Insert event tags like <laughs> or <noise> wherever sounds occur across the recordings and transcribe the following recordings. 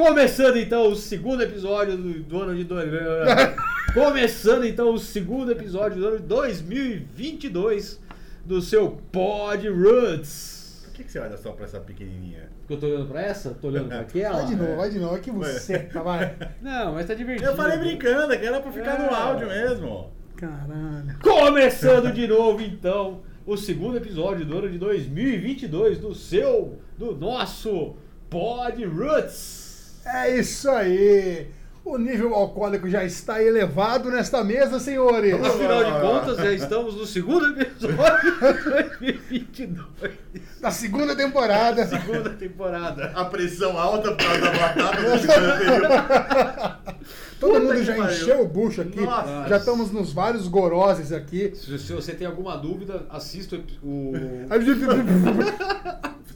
Começando então o segundo episódio do, do ano de dois... <laughs> Começando então o segundo episódio do ano de 2022 do seu Pod Roots. Por que, que você olha só pra essa pequenininha? Porque eu tô olhando pra essa? Tô olhando pra <laughs> aquela? Vai de novo, vai de novo. É que você, tá, vai. <laughs> Não, mas tá divertido. Eu falei brincando, que era pra ficar no É. áudio mesmo. Caralho. Começando de novo então o segundo episódio do ano de 2022 do seu, do nosso Pod Roots. É isso aí. O nível alcoólico já está elevado nesta mesa, senhores. Afinal de contas, já estamos no segundo episódio de 2022, Da segunda temporada. segunda temporada. A pressão alta por causa da batata do segundo. Todo Puta mundo já pariu. encheu o bucho aqui. Nossa. Já estamos nos vários goroses aqui. Se, se você tem alguma dúvida, assista o. <laughs>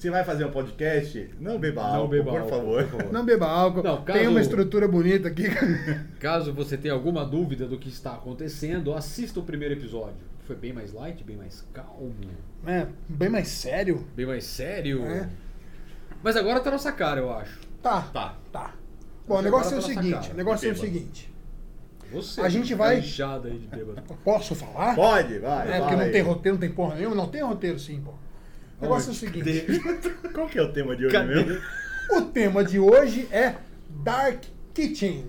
Você vai fazer um podcast? Não beba Não álcool, beba por álcool, favor. por favor. Não beba álcool. Não, caso- Tem uma estrutura bonita aqui. Caso você tenha alguma dúvida do que está acontecendo, assista o primeiro episódio. Foi bem mais light, bem mais calmo, É, bem mais sério. bem mais sério. É. Mas agora tá nossa cara, eu acho. Tá, Tá. tá. Bom, o Agora negócio é o tá seguinte. O negócio é o seguinte. Você. A gente tá vai- aí de bêbado. Posso falar? Pode, vai. É, porque fala não aí. tem roteiro, não tem porra nenhuma. Não tem roteiro sim, pô. O negócio é o seguinte. <laughs> Qual que é o tema de hoje Cadê? mesmo? O tema de hoje é Dark Kitchen.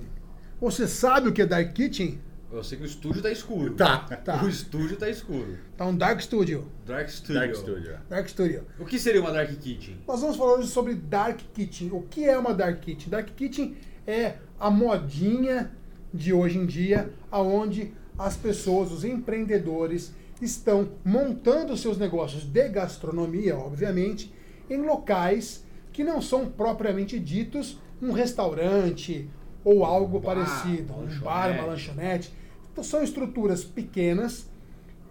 Você sabe o que é Dark Kitchen? Eu sei que o estúdio tá escuro. Tá. Tá. <laughs> O estúdio tá escuro. Tá um Dark Studio. Dark Studio. Dark Studio. Dark Studio. O que seria uma Dark Kitchen? Nós vamos falar hoje sobre Dark Kitchen. O que é uma Dark Kitchen? Dark Kitchen é a modinha de hoje em dia, aonde as pessoas, os empreendedores, estão montando seus negócios de gastronomia, obviamente, em locais que não são propriamente ditos um restaurante ou algo Um bar, parecido, um bar, uma lanchonete. lanchonete. Então são estruturas pequenas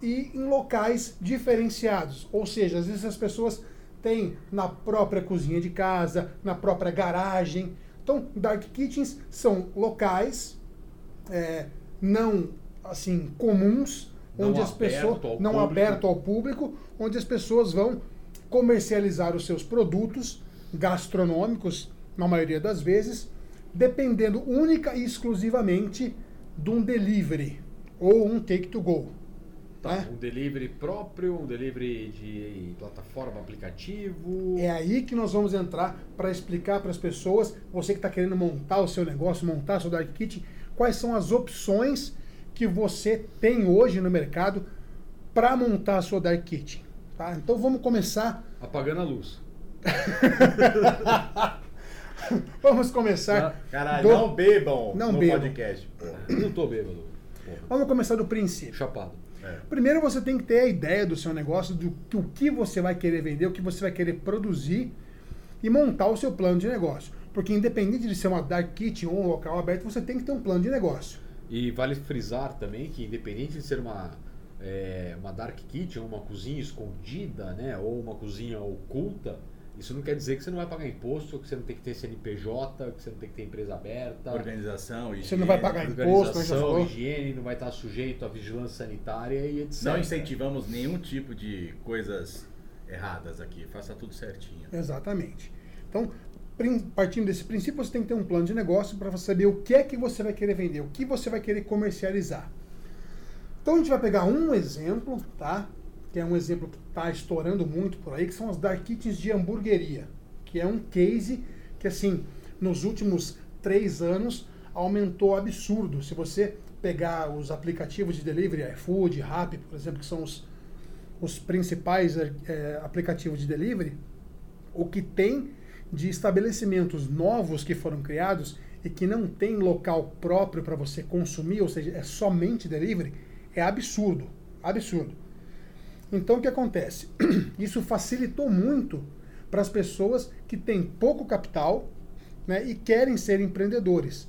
e em locais diferenciados. Ou seja, às vezes as pessoas têm na própria cozinha de casa, na própria garagem. Então, dark kitchens são locais é, não assim comuns, Não onde as aberto pessoas não público. aberto ao público, onde as pessoas vão comercializar os seus produtos gastronômicos, na maioria das vezes, dependendo única e exclusivamente de um delivery ou um take to go. né? Um delivery próprio, um delivery de plataforma, aplicativo. É aí que nós vamos entrar para explicar para as pessoas, você que está querendo montar o seu negócio, montar seu Dark Kitchen, quais são as opções que você tem hoje no mercado para montar a sua Dark Kitchen. Tá? Então vamos começar. Apagando a luz. <laughs> Vamos começar. Caralho, do- não bebam Não no bebam. podcast, porra. <coughs> Não tô bêbado. Porra. Vamos começar do princípio. Chapado. É. Primeiro você tem que ter a ideia do seu negócio, do que- o que você vai querer vender, o que você vai querer produzir e montar o seu plano de negócio. Porque independente de ser uma dark kitchen ou um local aberto, você tem que ter um plano de negócio. E vale frisar também que independente de ser uma, é, uma dark kitchen, uma cozinha escondida, né, ou uma cozinha oculta, isso não quer dizer que você não vai pagar imposto, que você não tem que ter CNPJ, que você não tem que ter empresa aberta. Organização, Você não vai higiene. pagar imposto, Organização, higiene, não vai estar sujeito à vigilância sanitária e etc. Não incentivamos nenhum tipo de coisas erradas aqui. Faça tudo certinho. Exatamente. Então, partindo desse princípio, você tem que ter um plano de negócio para saber o que é que você vai querer vender, o que você vai querer comercializar. Então a gente vai pegar um exemplo, tá? Que é um exemplo que está estourando muito por aí, que são as dark kitchens de hamburgueria, que é um case que assim, nos últimos três anos aumentou absurdo. Se você pegar os aplicativos de delivery, iFood, Rappi, por exemplo, que são os, os principais eh, aplicativos de delivery, o que tem de estabelecimentos novos que foram criados e que não tem local próprio para você consumir, ou seja, é somente delivery, é absurdo, absurdo. Então o que acontece? <clears throat> Isso facilitou muito para as pessoas que têm pouco capital né, e querem ser empreendedores.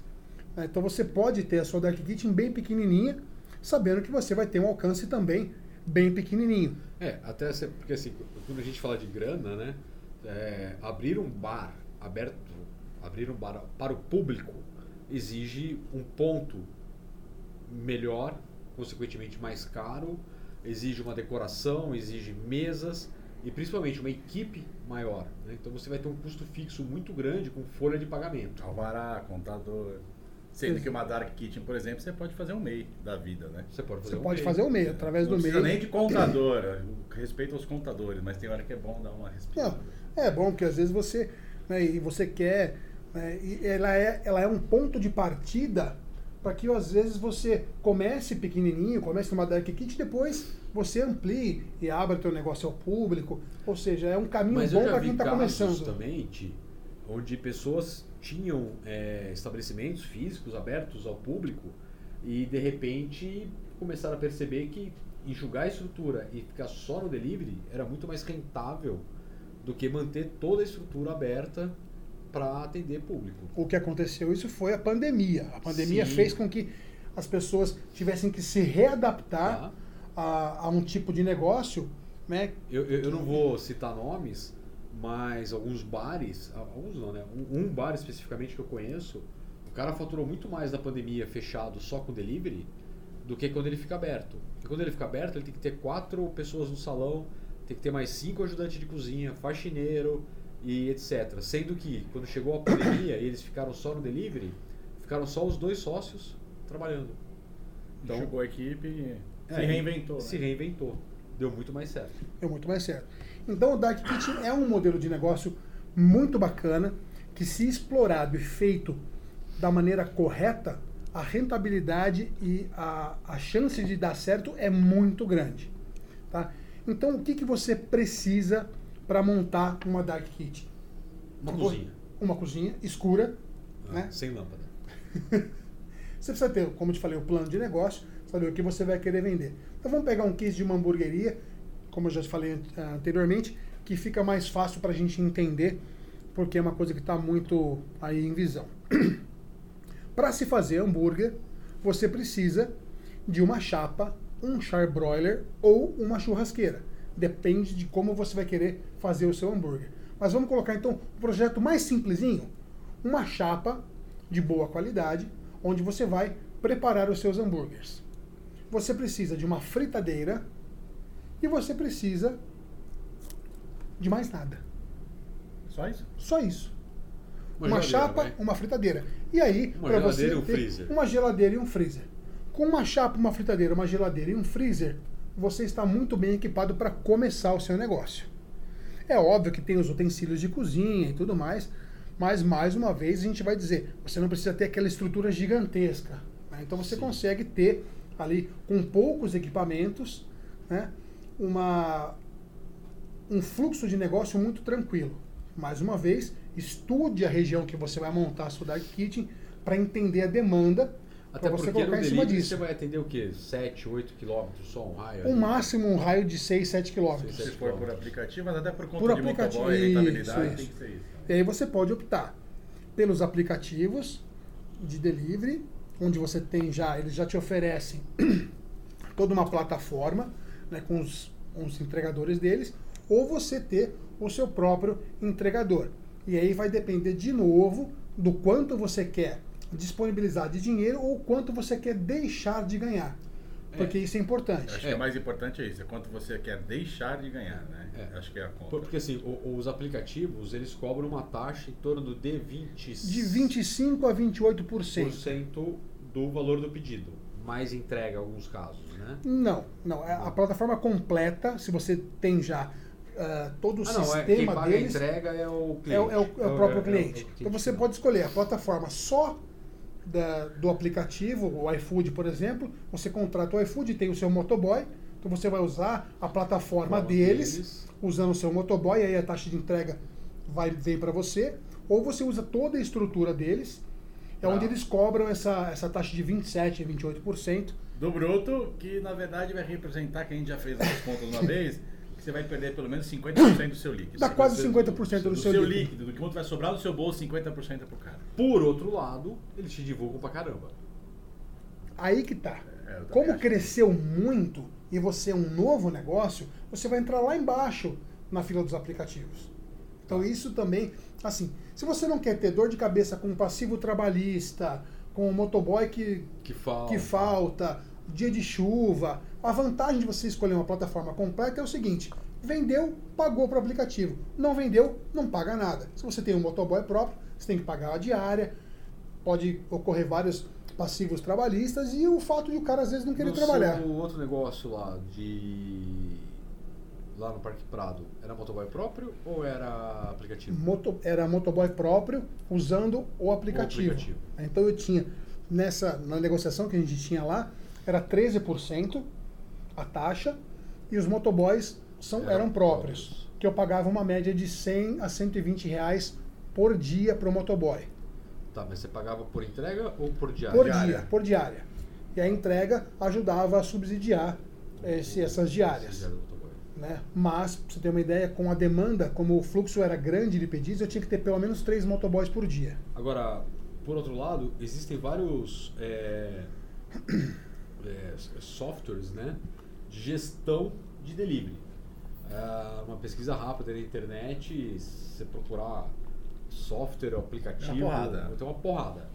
né? Então você pode ter a sua Dark Kitchen bem pequenininha, sabendo que você vai ter um alcance também bem pequenininho. É, até porque assim, quando a gente fala de grana, né? É, abrir um bar aberto, abrir um bar para o público exige um ponto melhor, consequentemente mais caro, exige uma decoração, exige mesas, e principalmente uma equipe maior. Né? Então você vai ter um custo fixo muito grande com folha de pagamento. Alvará, contador. Sendo que uma Dark Kitchen, por exemplo, você pode fazer um MEI da vida, né? Você pode fazer Você um pode MEI. fazer o meio, através Não do precisa meio. nem de contador. Respeito aos contadores, mas tem hora que é bom dar uma respirada. Não, é bom porque às vezes você, né, e você quer, né, e ela é, ela é um ponto de partida para que às vezes você comece pequenininho, comece numa dark kit e depois você amplie e abra teu negócio ao público. Ou seja, é um caminho Mas bom para quem está começando. também, Ti, onde pessoas tinham é, estabelecimentos físicos abertos ao público e de repente começaram a perceber que enxugar a estrutura e ficar só no delivery era muito mais rentável do que manter toda a estrutura aberta para atender público. O que aconteceu isso foi a pandemia. A pandemia Sim. fez com que as pessoas tivessem que se readaptar Tá? a, a um tipo de negócio, né? Eu, eu, eu não vou citar nomes, mas alguns bares, alguns não, né? Um, bar especificamente que eu conheço, o cara faturou muito mais na pandemia fechado só com delivery do que quando ele fica aberto. Porque quando ele fica aberto, ele tem que ter quatro pessoas no salão, tem que ter mais cinco ajudantes de cozinha, faxineiro e etc. Sendo que quando chegou a pandemia e eles ficaram só no delivery, ficaram só os dois sócios trabalhando. Então, Chegou a equipe e É, se reinventou. Se né? reinventou. Deu muito mais certo. Deu muito mais certo. Então o Dark Kitchen é um modelo de negócio muito bacana que se explorado e feito da maneira correta, a rentabilidade e a, a chance de dar certo é muito grande. Tá? Então o que, que você precisa para montar uma Dark Kitchen? Uma Vo- cozinha. Uma cozinha escura, Ah, né? Sem lâmpada. <laughs> Você precisa ter, como eu te falei, o plano de negócio, saber o que você vai querer vender. Então vamos pegar um case de uma hamburgueria, como eu já te falei an- anteriormente, que fica mais fácil para a gente entender, porque é uma coisa que está muito aí em visão. <clears throat> para se fazer hambúrguer, você precisa de uma chapa, um charbroiler ou uma churrasqueira. Depende de como você vai querer fazer o seu hambúrguer. Mas vamos colocar então um projeto mais simplesinho, uma chapa de boa qualidade, onde você vai preparar os seus hambúrgueres. Você precisa de uma fritadeira e você precisa de mais nada. Só isso? Só isso. Uma Uma, chapa, vai. uma fritadeira. E aí, Uma pra geladeira e um ter freezer. Uma geladeira e um freezer. Com uma chapa, uma fritadeira, uma geladeira e um freezer, você está muito bem equipado para começar o seu negócio. É óbvio que tem os utensílios de cozinha e tudo mais, mas mais uma vez a gente vai dizer, você não precisa ter aquela estrutura gigantesca. né? Então você Sim. consegue ter ali com poucos equipamentos, né, uma um fluxo de negócio muito tranquilo. Mais uma vez, estude a região que você vai montar a sua dark kitchen para entender a demanda Até você porque no colocar em cima disso. você vai atender o quê? 7, 8 quilômetros só um raio? O ali? máximo um raio de 6, 7 quilômetros. Seis, Se for por aplicativo, mas até por conta Por de aplicativo, motoboy e rentabilidade, isso, tem que ser isso. E aí você pode optar pelos aplicativos de delivery, onde você tem já, eles já te oferecem <clears throat> toda uma plataforma né, com os, com os entregadores deles, ou você ter o seu próprio entregador. E aí vai depender de novo do quanto você quer disponibilizar de dinheiro ou quanto você quer deixar de ganhar. Porque isso é importante. Acho É. que o mais importante é isso, é quanto você quer deixar de ganhar, né? É. Acho que é a conta. Por- Porque assim, o- os aplicativos, eles cobram uma taxa em torno de 20... De 25% a 28%. por cento do valor do pedido. Mais entrega em alguns casos, né? Não, não. é A plataforma completa, se você tem já ah, todo o Ah, não, é, quem sistema paga deles, a entrega é o é, cliente. o- é o, é o próprio cliente. é o então você pode escolher a plataforma só da- do aplicativo, o iFood, por exemplo. Você contrata o iFood, tem o seu motoboy. Então você vai usar a plataforma Forma deles, deles. usando o seu motoboy, aí a taxa de entrega vai vem para você. Ou você usa toda a estrutura deles, é Ah. onde eles cobram essa, essa taxa de 27%, 28%. Do bruto, que na verdade vai representar, que a gente já fez as contas uma <laughs> vez, você vai perder pelo menos 50% do seu líquido. Dá quase 50% 50% do, do seu, seu líquido. líquido, do que quanto vai sobrar do seu bolso, 50% é pro cara. Por outro lado, eles te divulgam pra caramba. Aí que tá. É, Como cresceu muito e você é um novo negócio, você vai entrar lá embaixo na fila dos aplicativos. Então isso também, assim, se você não quer ter dor de cabeça com passivo trabalhista, com o motoboy que, Que falta. que falta, dia de chuva, a vantagem de você escolher uma plataforma completa é o seguinte: Vendeu, pagou para o aplicativo. Não vendeu, não paga nada. Se você tem um motoboy próprio, você tem que pagar a diária, pode ocorrer vários passivos trabalhistas e o fato de o cara às vezes não querer No trabalhar. seu outro negócio lá de. Lá no Parque Prado, era motoboy próprio ou era aplicativo? Moto, era motoboy próprio usando o aplicativo. aplicativo. Então eu tinha, nessa, na negociação que a gente tinha lá, era 13% a taxa e os motoboys são, Eram eram, próprios, próprios. Que eu pagava uma média de 100 a 120 reais por dia para o motoboy. Tá, mas você pagava por entrega ou por diária? Por dia, por diária. E a entrega ajudava a subsidiar esse, essas diárias. Né? Mas, pra você ter uma ideia, com a demanda, como o fluxo era grande de pedidos, eu tinha que ter pelo menos três motoboys por dia. Agora, por outro lado, existem vários é, é, <coughs> softwares né, de gestão de delivery. É, uma pesquisa rápida na internet, se você procurar software ou aplicativo, É uma porrada. tem uma porrada.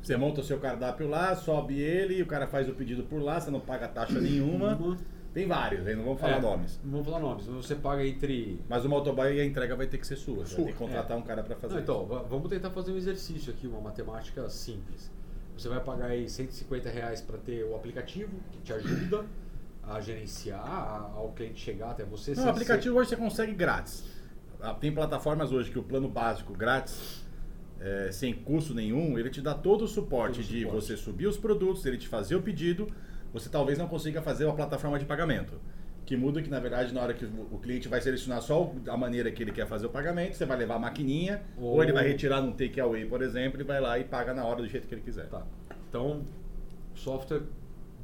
Você monta o seu cardápio lá, sobe ele, o cara faz o pedido por lá, você não paga taxa nenhuma. Uma. Tem vários, aí não vamos falar É, nomes. Não vamos falar nomes, mas você paga entre. Mas o motoboy e a entrega vai ter que ser sua. Você Sua. vai ter que contratar um cara para fazer. Não, então, va- vamos tentar fazer um exercício aqui, uma matemática simples. Você vai pagar aí 150 reais para ter o aplicativo que te ajuda a gerenciar, a- ao cliente chegar até você. Não, o aplicativo hoje você consegue grátis. Ah, Tem plataformas hoje que o plano básico grátis, é, sem custo nenhum, ele te dá todo o suporte Todo de suporte. você subir os produtos, ele te fazer o pedido, você talvez não consiga fazer uma plataforma de pagamento. Que muda que, na verdade, na hora que o cliente vai selecionar só a maneira que ele quer fazer o pagamento, você vai levar a maquininha, ou, Ou- ele vai retirar num takeaway, por exemplo, e vai lá e paga na hora do jeito que ele quiser. Tá. Então, software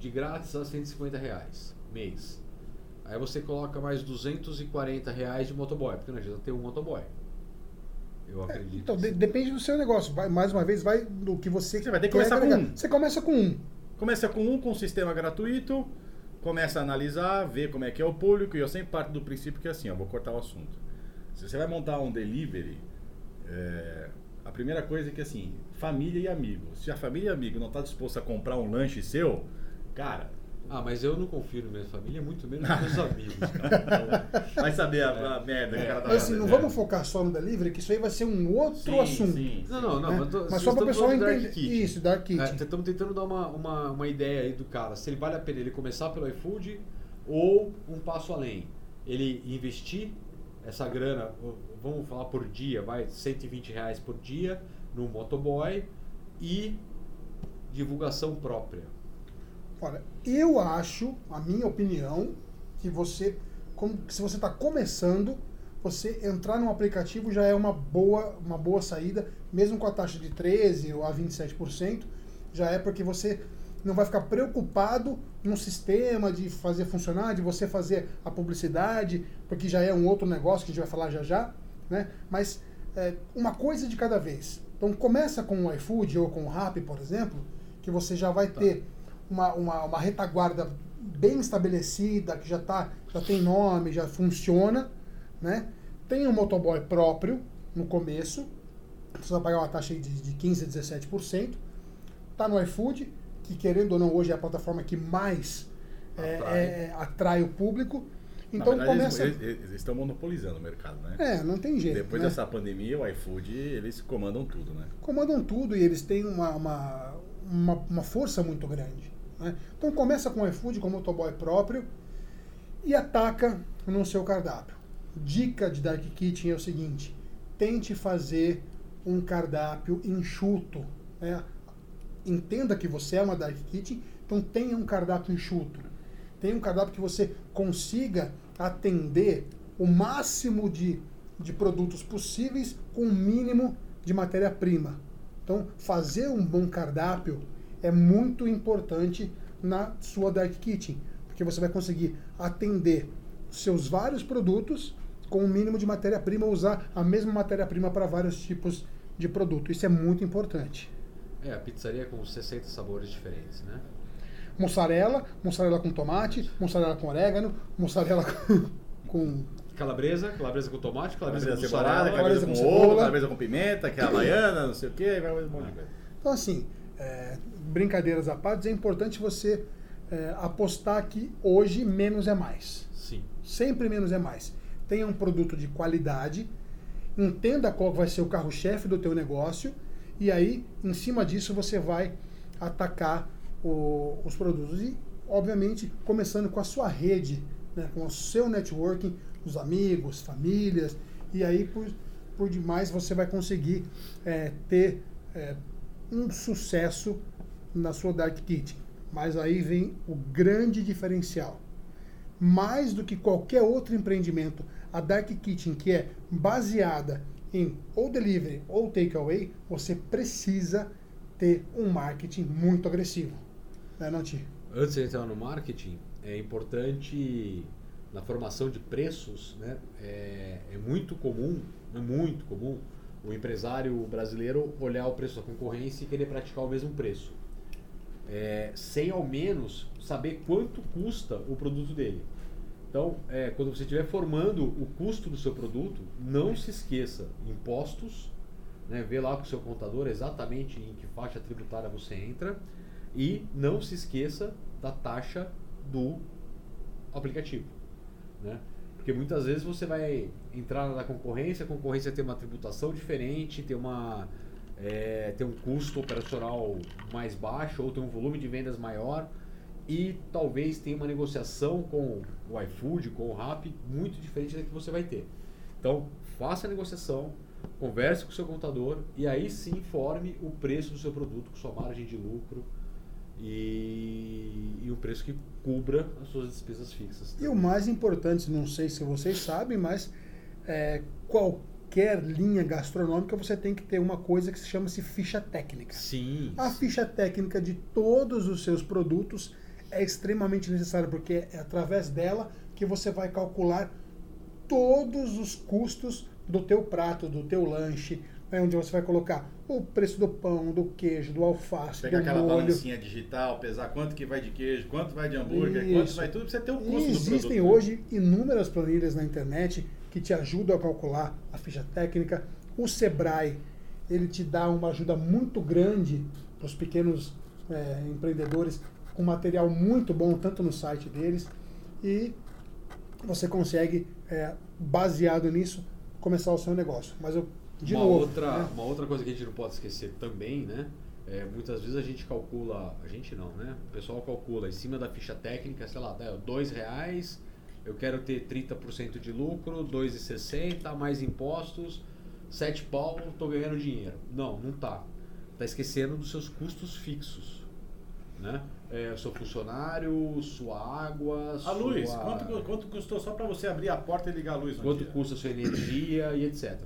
de grátis a 150 reais mês. Aí você coloca mais 240 reais de motoboy, porque não adianta ter um motoboy. Eu É, acredito. então, que de- depende do seu negócio. Vai, mais uma vez, vai do que você Você vai ter que quer começar com um. Você começa com um. Começa com um, com um sistema gratuito, começa a analisar, ver como é que é o público, e eu sempre parto do princípio que é assim, ó, vou cortar o assunto. Se você vai montar um delivery, é, a primeira coisa é que assim, família e amigo. Se a família e amigo não está disposto a comprar um lanche seu, cara, Ah, mas eu não confio na minha família, muito menos nos meus <laughs> amigos. Cara. Então, vai saber a, a merda que o cara tá Mas assim, não vamos focar só no delivery, que isso aí vai ser um outro Sim, assunto. sim, Não, não, não. né? Mas, tô- Mas só para o pessoal entender. Isso, Dark Kitchen. Estamos tentando dar uma, uma, uma ideia aí do cara. Se ele vale a pena ele começar pelo iFood ou um passo além. Ele investir essa grana, vamos falar por dia, vai 120 reais por dia no motoboy e divulgação própria. Olha, eu acho, a minha opinião, que você, como- se você está começando, você entrar num aplicativo já é uma boa, uma boa saída, mesmo com a taxa de 13% ou a 27%, já é porque você não vai ficar preocupado no sistema de fazer funcionar, de você fazer a publicidade, porque já é um outro negócio que a gente vai falar já já, né? Mas é, uma coisa de cada vez. Então começa com o iFood ou com o Rappi, por exemplo, que você já vai ter uma, uma, uma retaguarda bem estabelecida, que já, tá, já tem nome, já funciona, né? Tem um motoboy próprio no começo, vai pagar uma taxa de, de 15% a 17%. Tá no iFood, que querendo ou não hoje é a plataforma que mais é, Atrai. é, atrai o público. Então verdade, começa. Eles, eles- eles estão monopolizando o mercado, né? É, não tem jeito. Depois né? dessa pandemia, o iFood, eles comandam tudo, né? comandam tudo e eles têm uma, uma, uma, uma força muito grande. Né? Então começa com o iFood, com o motoboy próprio e ataca no seu cardápio. Dica de Dark Kitchen é o seguinte: tente fazer um cardápio enxuto. né? Entenda que você é uma Dark Kitchen, então tenha um cardápio enxuto. Tenha um cardápio que você consiga atender o máximo de, de produtos possíveis com o mínimo de matéria-prima. Então, fazer um bom cardápio é muito importante na sua Dark Kitchen, porque você vai conseguir atender seus vários produtos com o mínimo de matéria-prima, usar a mesma matéria-prima para vários tipos de produto. Isso é muito importante. É, a pizzaria com 60 sabores diferentes, né? Mussarela, mussarela com tomate, mussarela com orégano, mussarela com, <laughs> com Calabresa, calabresa com tomate, calabresa, Calabresa com cebolada, mussarela. calabresa calabresa com com ovo, cebola. calabresa com pimenta, que é a baiana, não sei o quê, vai um monte de coisa. Então, assim, é, brincadeiras à parte, é importante você é, apostar que hoje menos é mais. Sim. Sempre menos é mais. tenha um produto de qualidade, entenda qual vai ser o carro-chefe do teu negócio e aí, em cima disso, você vai atacar o, os produtos. E, obviamente, começando com a sua rede, né, com o seu networking, os amigos, famílias, e aí, por, por demais, você vai conseguir é, ter é, um sucesso na sua Dark Kitchen. Mas aí vem o grande diferencial. Mais do que qualquer outro empreendimento, a Dark Kitchen, que é baseada em ou delivery ou takeaway, você precisa ter um marketing muito agressivo. Né? Antes de entrar no marketing, é importante na formação de preços, né, é, é muito comum, é muito comum, o empresário brasileiro olhar o preço da concorrência e querer praticar o mesmo preço. É, sem ao menos saber quanto custa o produto dele. Então, é, quando você estiver formando o custo do seu produto, não se esqueça impostos, né, vê lá com o seu contador exatamente em que faixa tributária você entra e não se esqueça da taxa do aplicativo. Né? Porque muitas vezes você vai entrar na concorrência, a concorrência tem uma tributação diferente, tem, uma, é, tem um custo operacional mais baixo ou tem um volume de vendas maior e talvez tenha uma negociação com o iFood, com o Rappi, muito diferente da que você vai ter. Então, faça a negociação, converse com o seu contador e aí sim informe o preço do seu produto com sua margem de lucro e, e o preço que cubra as suas despesas fixas. E o mais importante, não sei se vocês sabem, mas é, qualquer linha gastronômica você tem que ter uma coisa que se chama-se ficha técnica. Sim. A ficha técnica de todos os seus produtos é extremamente necessária, porque é através dela que você vai calcular todos os custos do teu prato, do teu lanche, né, onde você vai colocar o preço do pão, do queijo, do alface, Pegar do aquela molho. balancinha digital, pesar quanto que vai de queijo, quanto vai de hambúrguer, Isso. quanto vai tudo, pra você ter o E custo do produto. existem né? hoje inúmeras planilhas na internet que te ajudam a calcular a ficha técnica. O Sebrae, ele te dá uma ajuda muito grande para os pequenos é, empreendedores, com material muito bom, tanto no site deles, e você consegue, é, baseado nisso, começar o seu negócio. Mas eu, de uma novo, outra, né? uma outra coisa que a gente não pode esquecer também, né? É, muitas vezes a gente calcula, a gente não, né? O pessoal calcula em cima da ficha técnica, sei lá, dois reais, eu quero ter 30% de lucro, 2,60 mais impostos, 7 pau, tô ganhando dinheiro. Não, não tá. Tá esquecendo dos seus custos fixos, né? É, seu funcionário, sua água, A luz, sua- quanto, quanto custou só para você abrir a porta e ligar a luz quanto dia? custa a sua energia e etc.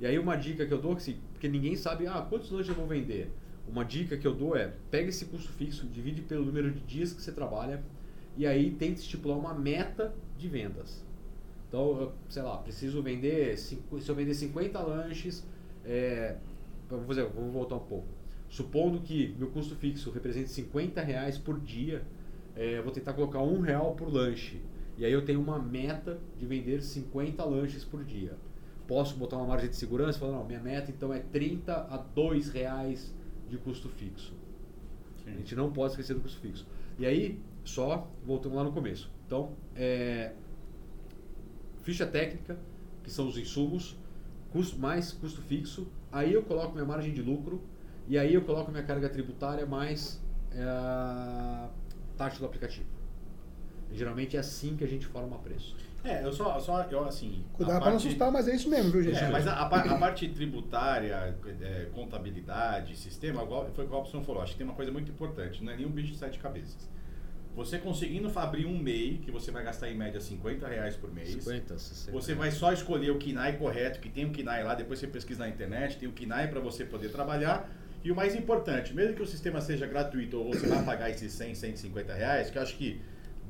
E aí uma dica que eu dou, que porque ninguém sabe, ah, quantos lanches eu vou vender? Uma dica que eu dou é, pega esse custo fixo, divide pelo número de dias que você trabalha e aí tenta estipular uma meta de vendas. Então, eu, sei lá, preciso vender, cinco- se eu vender 50 lanches, é, vamos, fazer, vamos voltar um pouco. Supondo que meu custo fixo represente 50 reais por dia, é, eu vou tentar colocar um real por lanche. E aí eu tenho uma meta de vender 50 lanches por dia. Posso botar uma margem de segurança e falar, não, minha meta então é 30 a 2 reais de custo fixo. A gente não pode esquecer do custo fixo. E aí, só voltando lá no começo. Então, é, ficha técnica, que são os insumos, custo mais custo fixo, aí eu coloco minha margem de lucro e aí eu coloco minha carga tributária mais é, taxa do aplicativo. E, geralmente é assim que a gente forma preço. É, eu só, só eu assim. Cuidado para não assustar, mas é isso mesmo, viu, gente? É, mas a, a a parte tributária, é, contabilidade, sistema, igual- foi o que o Robson falou. Acho que tem uma coisa muito importante, não é nenhum bicho de sete cabeças. Você conseguindo abrir um MEI, que você vai gastar em média 50 reais por mês, 50, 60. você vai só escolher o KINAI correto, que tem o KINAI lá, depois você pesquisa na internet, tem o KINAI para você poder trabalhar. E o mais importante, mesmo que o sistema seja gratuito ou você vai pagar esses 100, 150 reais, que eu acho que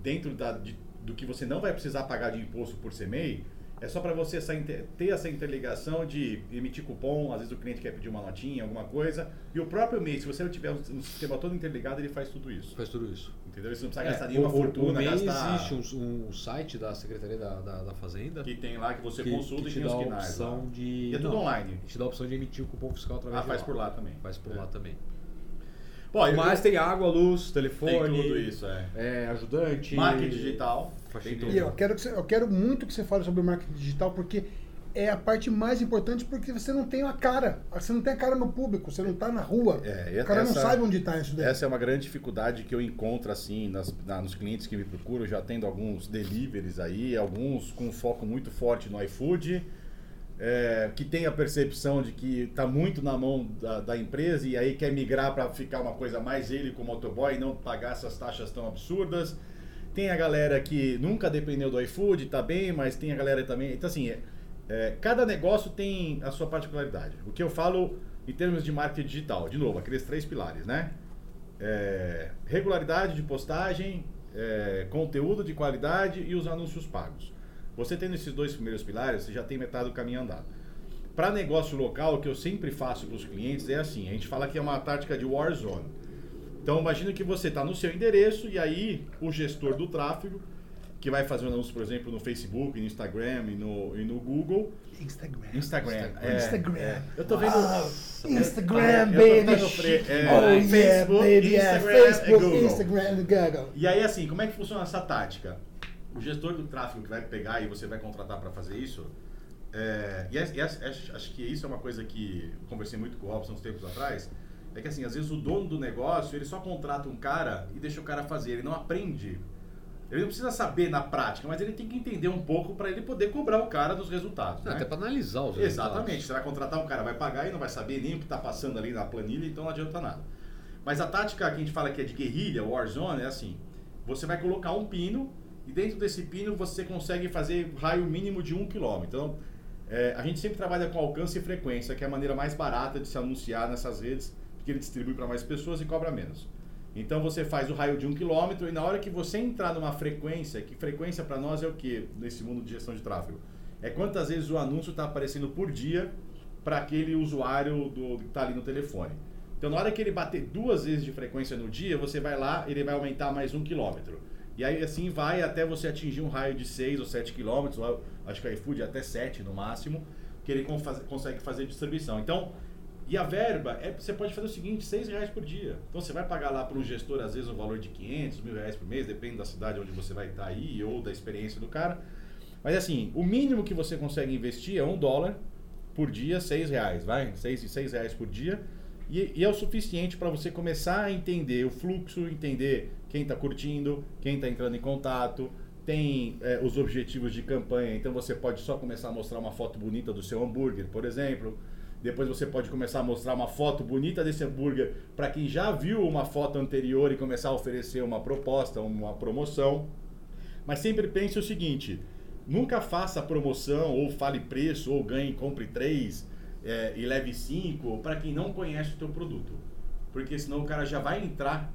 dentro da- de- do que você não vai precisar pagar de imposto por ser MEI, é só para você essa inter- ter essa interligação de emitir cupom, às vezes o cliente quer pedir uma notinha, alguma coisa, e o próprio MEI, se você não tiver um um sistema todo interligado, ele faz tudo isso. Faz tudo isso. Entendeu? Você não precisa É, gastar nenhuma o- fortuna, o MEI gastar... existe um, um site da Secretaria da, da, da Fazenda Que tem lá que você que, consulta que e te tem dá os a KINAIs lá. opção de... E é tudo não, online. Te dá a opção de emitir o cupom fiscal através Ah, de faz por lá também. Faz por É. lá também. Bom, eu- Mas tem água, luz, telefone, Tem tudo isso, é. é, ajudante, Marketing digital. E eu quero, que você- eu quero muito que você fale sobre o marketing digital, porque é a parte mais importante, porque você não tem a cara. Você não tem a cara no público, você não está na rua. É, o cara não essa- sabe onde está isso daí. Essa é uma grande dificuldade que eu encontro assim nas, na- nos clientes que me procuram. Já tendo alguns deliveries aí, alguns com foco muito forte no iFood, é, que tem a percepção de que está muito na mão da, da empresa e aí quer migrar para ficar uma coisa mais ele como motoboy e não pagar essas taxas tão absurdas. Tem a galera que nunca dependeu do iFood, tá bem, mas tem a galera também. Então, assim, é, é, cada negócio tem a sua particularidade. O que eu falo em termos de marketing digital, de novo, aqueles três pilares, né? É, regularidade de postagem, é, conteúdo de qualidade e os anúncios pagos. Você tendo esses dois primeiros pilares, você já tem metade do caminho andado. Para negócio local, o que eu sempre faço para os clientes é assim: a gente fala que é uma tática de Warzone. Então, imagina que você está no seu endereço e aí o gestor do tráfego, que vai fazer um anúncio, por exemplo, no Facebook, no Instagram e no, e no Google. Instagram. Instagram. é, Instagram. é. Eu tô vendo. Ah, Instagram, eu tô baby. vendo fre- é, oh, yeah, Facebook, baby. yeah, Instagram e Facebook, Google. Instagram e Google. E aí, assim, como é que funciona essa tática? O gestor do tráfego que vai pegar e você vai contratar para fazer isso, é, e, e acho acho que isso é uma coisa que eu conversei muito com o Robson uns tempos atrás, é que assim, às vezes o dono do negócio, ele só contrata um cara e deixa o cara fazer, ele não aprende. Ele não precisa saber na prática, mas ele tem que entender um pouco para ele poder cobrar o cara dos resultados. Né? Até para analisar os Exatamente. Você vai contratar um cara, vai pagar e não vai saber nem o que está passando ali na planilha, então não adianta nada. Mas a tática que a gente fala que é de guerrilha, Warzone, é assim: você vai colocar um pino e dentro desse pino você consegue fazer raio mínimo de um quilômetro. Então, é, a gente sempre trabalha com alcance e frequência, que é a maneira mais barata de se anunciar nessas redes, porque ele distribui para mais pessoas e cobra menos. Então você faz o raio de um quilômetro e na hora que você entrar numa frequência, que frequência para nós é o que nesse mundo de gestão de tráfego? É quantas vezes o anúncio está aparecendo por dia para aquele usuário do, que está ali no telefone. Então na hora que ele bater duas vezes de frequência no dia, você vai lá, ele vai aumentar mais um quilômetro. E aí assim vai até você atingir um raio de 6 ou 7 quilômetros, acho que a iFood é até 7 no máximo, que ele consegue fazer distribuição. Então, e a verba, é, você pode fazer o seguinte, 6 reais por dia. Então você vai pagar lá para um gestor, às vezes, um valor de 500, mil reais por mês, depende da cidade onde você vai estar aí ou da experiência do cara. Mas assim, o mínimo que você consegue investir é um dólar por dia, 6 reais, vai? 6, seis reais por dia. E, e é o suficiente para você começar a entender o fluxo, entender quem está curtindo, quem está entrando em contato, tem é, os objetivos de campanha. Então você pode só começar a mostrar uma foto bonita do seu hambúrguer, por exemplo. Depois você pode começar a mostrar uma foto bonita desse hambúrguer para quem já viu uma foto anterior e começar a oferecer uma proposta, uma promoção. Mas sempre pense o seguinte: nunca faça promoção, ou fale preço, ou ganhe, compre três é, e leve cinco para quem não conhece o teu produto. Porque senão o cara já vai entrar,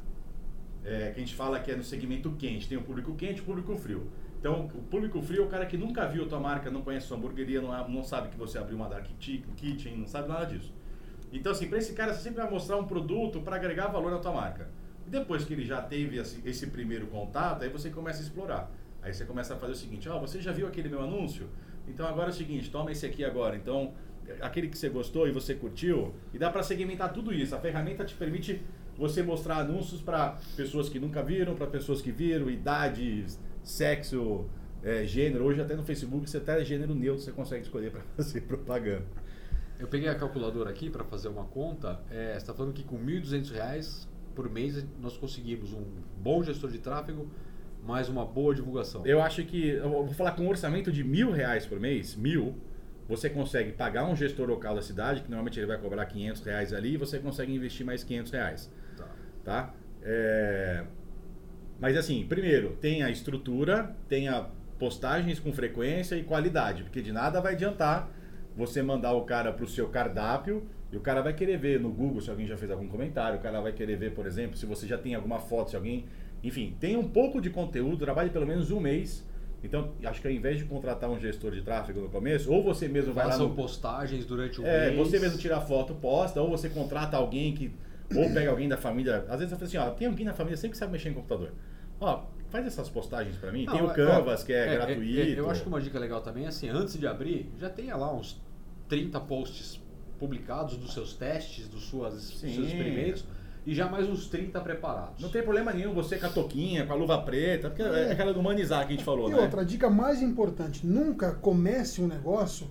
é, que a gente fala que é no segmento quente. Tem o público quente o público frio. Então, o público frio é o cara que nunca viu a tua marca, não conhece sua hamburgueria, não, não sabe que você abriu uma dark kitchen, não sabe nada disso. Então, assim, para esse cara, você sempre vai mostrar um produto para agregar valor na tua marca. E depois que ele já teve esse, primeiro contato, aí você começa a explorar. Aí você começa a fazer o seguinte, ó, você já viu aquele meu anúncio? Então agora é o seguinte, toma esse aqui agora. Então, aquele que você gostou e você curtiu, e dá para segmentar tudo isso. A ferramenta te permite você mostrar anúncios para pessoas que nunca viram, para pessoas que viram, idades, sexo, é, gênero. Hoje até no Facebook você até gênero neutro você consegue escolher para <laughs> fazer propaganda. Eu peguei a calculadora aqui para fazer uma conta. É, você está falando que com 1.200 reais por mês nós conseguimos um bom gestor de tráfego mais uma boa divulgação. Eu acho que, eu vou falar com um orçamento de mil reais por mês, mil, você consegue pagar um gestor local da cidade, que normalmente ele vai cobrar 500 reais ali, e você consegue investir mais 500 reais, Tá. tá? É, Mas assim, primeiro, tenha estrutura, tenha postagens com frequência e qualidade, porque de nada vai adiantar você mandar o cara para o seu cardápio e o cara vai querer ver no Google se alguém já fez algum comentário, o cara vai querer ver, por exemplo, se você já tem alguma foto, se alguém. Enfim, tenha um pouco de conteúdo, trabalhe pelo menos um mês. Então, acho que ao invés de contratar um gestor de tráfego no começo, ou você mesmo vai lá Façam no, postagens durante o é, mês. você mesmo tira a foto, posta, ou você contrata alguém que. Ou pega alguém da família. Às vezes você fala assim, ó, tem alguém na família sempre que sabe mexer em computador. Ó, faz essas postagens pra mim. tem Não, o é, Canvas, ó, que é, gratuito. eu acho que uma dica legal também é assim, antes de abrir, já tenha lá uns 30 posts publicados dos seus testes, dos, suas, dos Sim. seus experimentos. e já mais uns 30 preparados. Não tem problema nenhum você com a toquinha, com a luva preta, porque é, É. aquela do humanizar que a gente falou, E né? outra, a dica mais importante, nunca comece um negócio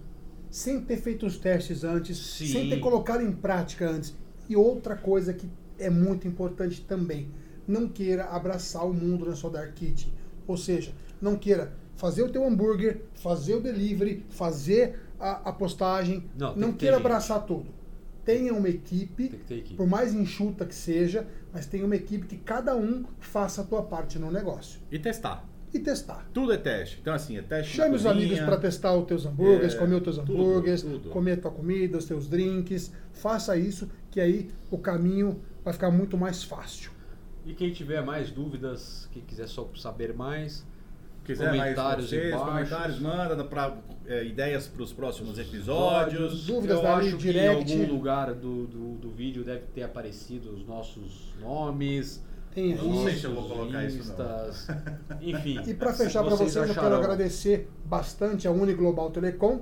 sem ter feito os testes antes, Sim. sem ter colocado em prática antes. E outra coisa que é muito importante também, não queira abraçar o mundo na sua Dark Kitchen. Ou seja, não queira fazer o teu hambúrguer, fazer o delivery, fazer a, a postagem, Não, não queira gente. abraçar tudo. Tenha uma equipe, Tem que ter equipe. por mais enxuta que seja, mas tenha uma equipe que cada um faça a tua parte no negócio. E testar. E testar. Tudo é teste. Então, assim, é teste Chame os cozinha. amigos para testar os teus hambúrgueres, É, comer os teus hambúrgueres, tudo. comer a tua comida, os teus drinks. Faça isso, que aí o caminho vai ficar muito mais fácil. E quem tiver mais dúvidas, quem quiser só saber mais, Quiser mais Comentários vocês, embaixo. comentários, manda pra, é, ideias para os próximos episódios. Dúvidas eu acho que em algum lugar do, do, do vídeo deve ter aparecido os nossos nomes. Tem Eu não sei se eu vou colocar isso, não. <laughs> Enfim. E para fechar para vocês, eu quero agradecer bastante a Uniglobal Telecom,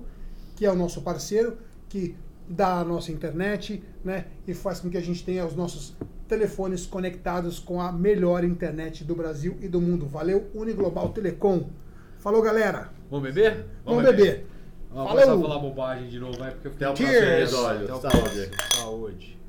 que é o nosso parceiro, que dá a nossa internet, né? E faz com que a gente tenha os nossos telefones conectados com a melhor internet do Brasil e do mundo. Valeu, Uniglobal Telecom. Falou, galera. Vamos beber? Vamos, Vamos beber. Vamos Falou. começar a falar bobagem de novo, vai, porque eu fiquei Até o próximo episódio. Até o Saúde. próximo. Saúde.